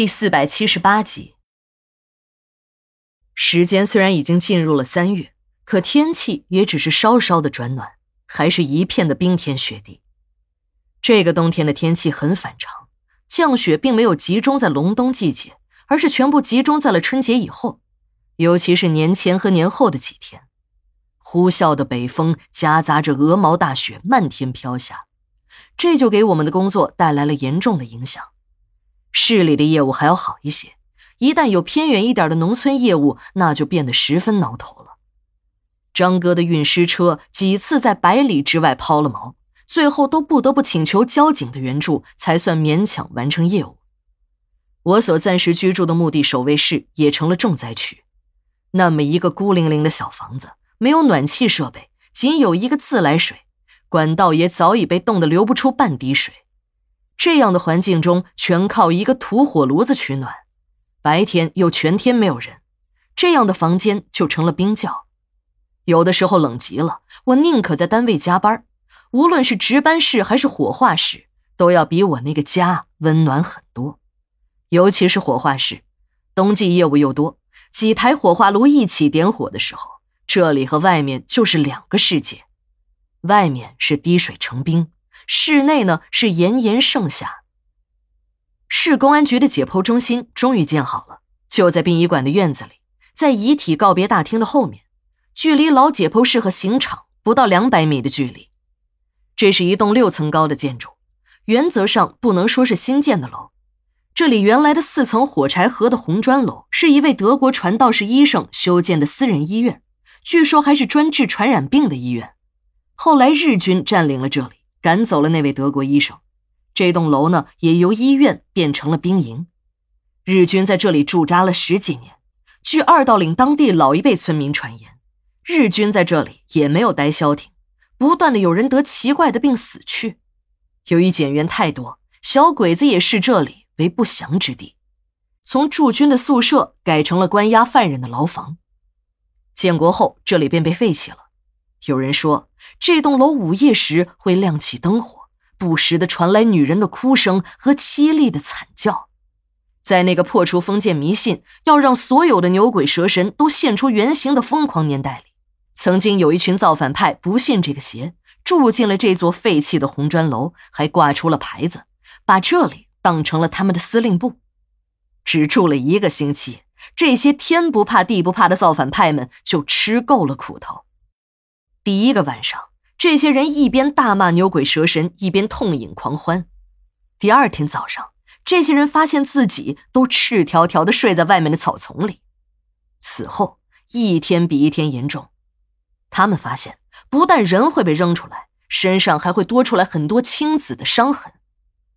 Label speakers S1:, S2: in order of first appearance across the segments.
S1: 第四百七十八集。时间虽然已经进入了三月，可天气也只是稍稍的转暖，还是一片的冰天雪地。这个冬天的天气很反常，降雪并没有集中在隆冬季节，而是全部集中在了春节以后，尤其是年前和年后的几天，呼啸的北风夹杂着鹅毛大雪漫天飘下，这就给我们的工作带来了严重的影响。市里的业务还要好一些，一旦有偏远一点的农村业务，那就变得十分挠头了。张哥的运尸车几次在百里之外抛了锚，最后都不得不请求交警的援助，才算勉强完成业务。我所暂时居住的墓地守卫室也成了重灾区，那么一个孤零零的小房子，没有暖气设备，仅有一个自来水，管道也早已被冻得流不出半滴水。这样的环境中，全靠一个土火炉子取暖，白天又全天没有人，这样的房间就成了冰窖。有的时候冷极了，我宁可在单位加班，无论是值班室还是火化室，都要比我那个家温暖很多。尤其是火化室，冬季业务又多，几台火化炉一起点火的时候，这里和外面就是两个世界，外面是滴水成冰。室内呢是炎炎盛夏。市公安局的解剖中心终于建好了，就在殡仪馆的院子里，在遗体告别大厅的后面，距离老解剖室和刑场不到两百米的距离。这是一栋六层高的建筑，原则上不能说是新建的楼。这里原来的四层火柴盒的红砖楼，是一位德国传道士医生修建的私人医院，据说还是专治传染病的医院。后来日军占领了这里。赶走了那位德国医生，这栋楼呢也由医院变成了兵营。日军在这里驻扎了十几年。据二道岭当地老一辈村民传言，日军在这里也没有待消停，不断的有人得奇怪的病死去。由于减员太多，小鬼子也视这里为不祥之地，从驻军的宿舍改成了关押犯人的牢房。建国后，这里便被废弃了。有人说。这栋楼午夜时会亮起灯火，不时的传来女人的哭声和凄厉的惨叫。在那个破除封建迷信、要让所有的牛鬼蛇神都现出原形的疯狂年代里，曾经有一群造反派不信这个邪，住进了这座废弃的红砖楼，还挂出了牌子，把这里当成了他们的司令部。只住了一个星期，这些天不怕地不怕的造反派们就吃够了苦头。第一个晚上，这些人一边大骂牛鬼蛇神，一边痛饮狂欢。第二天早上，这些人发现自己都赤条条的睡在外面的草丛里。此后，一天比一天严重。他们发现，不但人会被扔出来，身上还会多出来很多青紫的伤痕。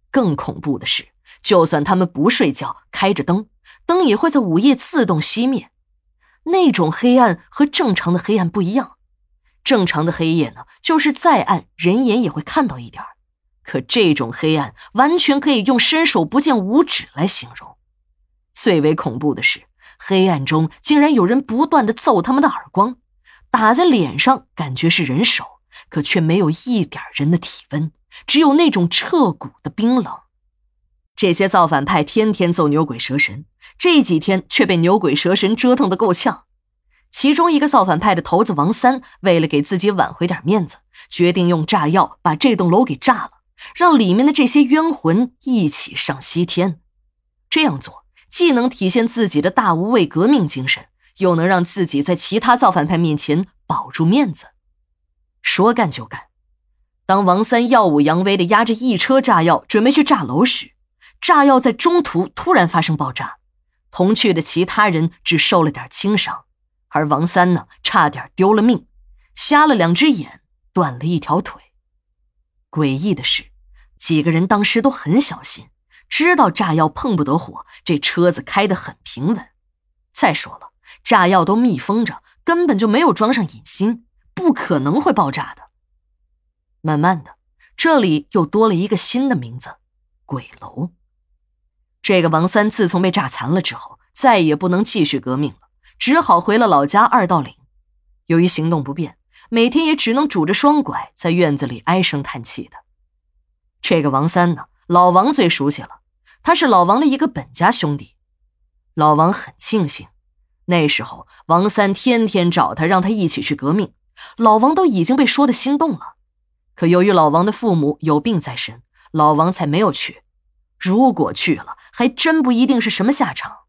S1: 更恐怖的是，就算他们不睡觉，开着灯，灯也会在午夜自动熄灭。那种黑暗和正常的黑暗不一样。正常的黑夜呢，就是再暗，人眼也会看到一点可这种黑暗，完全可以用伸手不见五指来形容。最为恐怖的是，黑暗中竟然有人不断的揍他们的耳光，打在脸上，感觉是人手，可却没有一点人的体温，只有那种彻骨的冰冷。这些造反派天天揍牛鬼蛇神，这几天却被牛鬼蛇神折腾的够呛。其中一个造反派的头子王三，为了给自己挽回点面子，决定用炸药把这栋楼给炸了，让里面的这些冤魂一起上西天。这样做既能体现自己的大无畏革命精神，又能让自己在其他造反派面前保住面子。说干就干，当王三耀武扬威的押着一车炸药准备去炸楼时，炸药在中途突然发生爆炸，同去的其他人只受了点轻伤。而王三呢，差点丢了命，瞎了两只眼，断了一条腿。诡异的是，几个人当时都很小心，知道炸药碰不得火，这车子开得很平稳。再说了，炸药都密封着，根本就没有装上引芯，不可能会爆炸的。慢慢的，这里又多了一个新的名字——鬼楼。这个王三自从被炸残了之后，再也不能继续革命了。只好回了老家二道岭。由于行动不便，每天也只能拄着双拐在院子里唉声叹气的。这个王三呢，老王最熟悉了。他是老王的一个本家兄弟。老王很庆幸，那时候王三天天找他，让他一起去革命，老王都已经被说的心动了。可由于老王的父母有病在身，老王才没有去。如果去了，还真不一定是什么下场。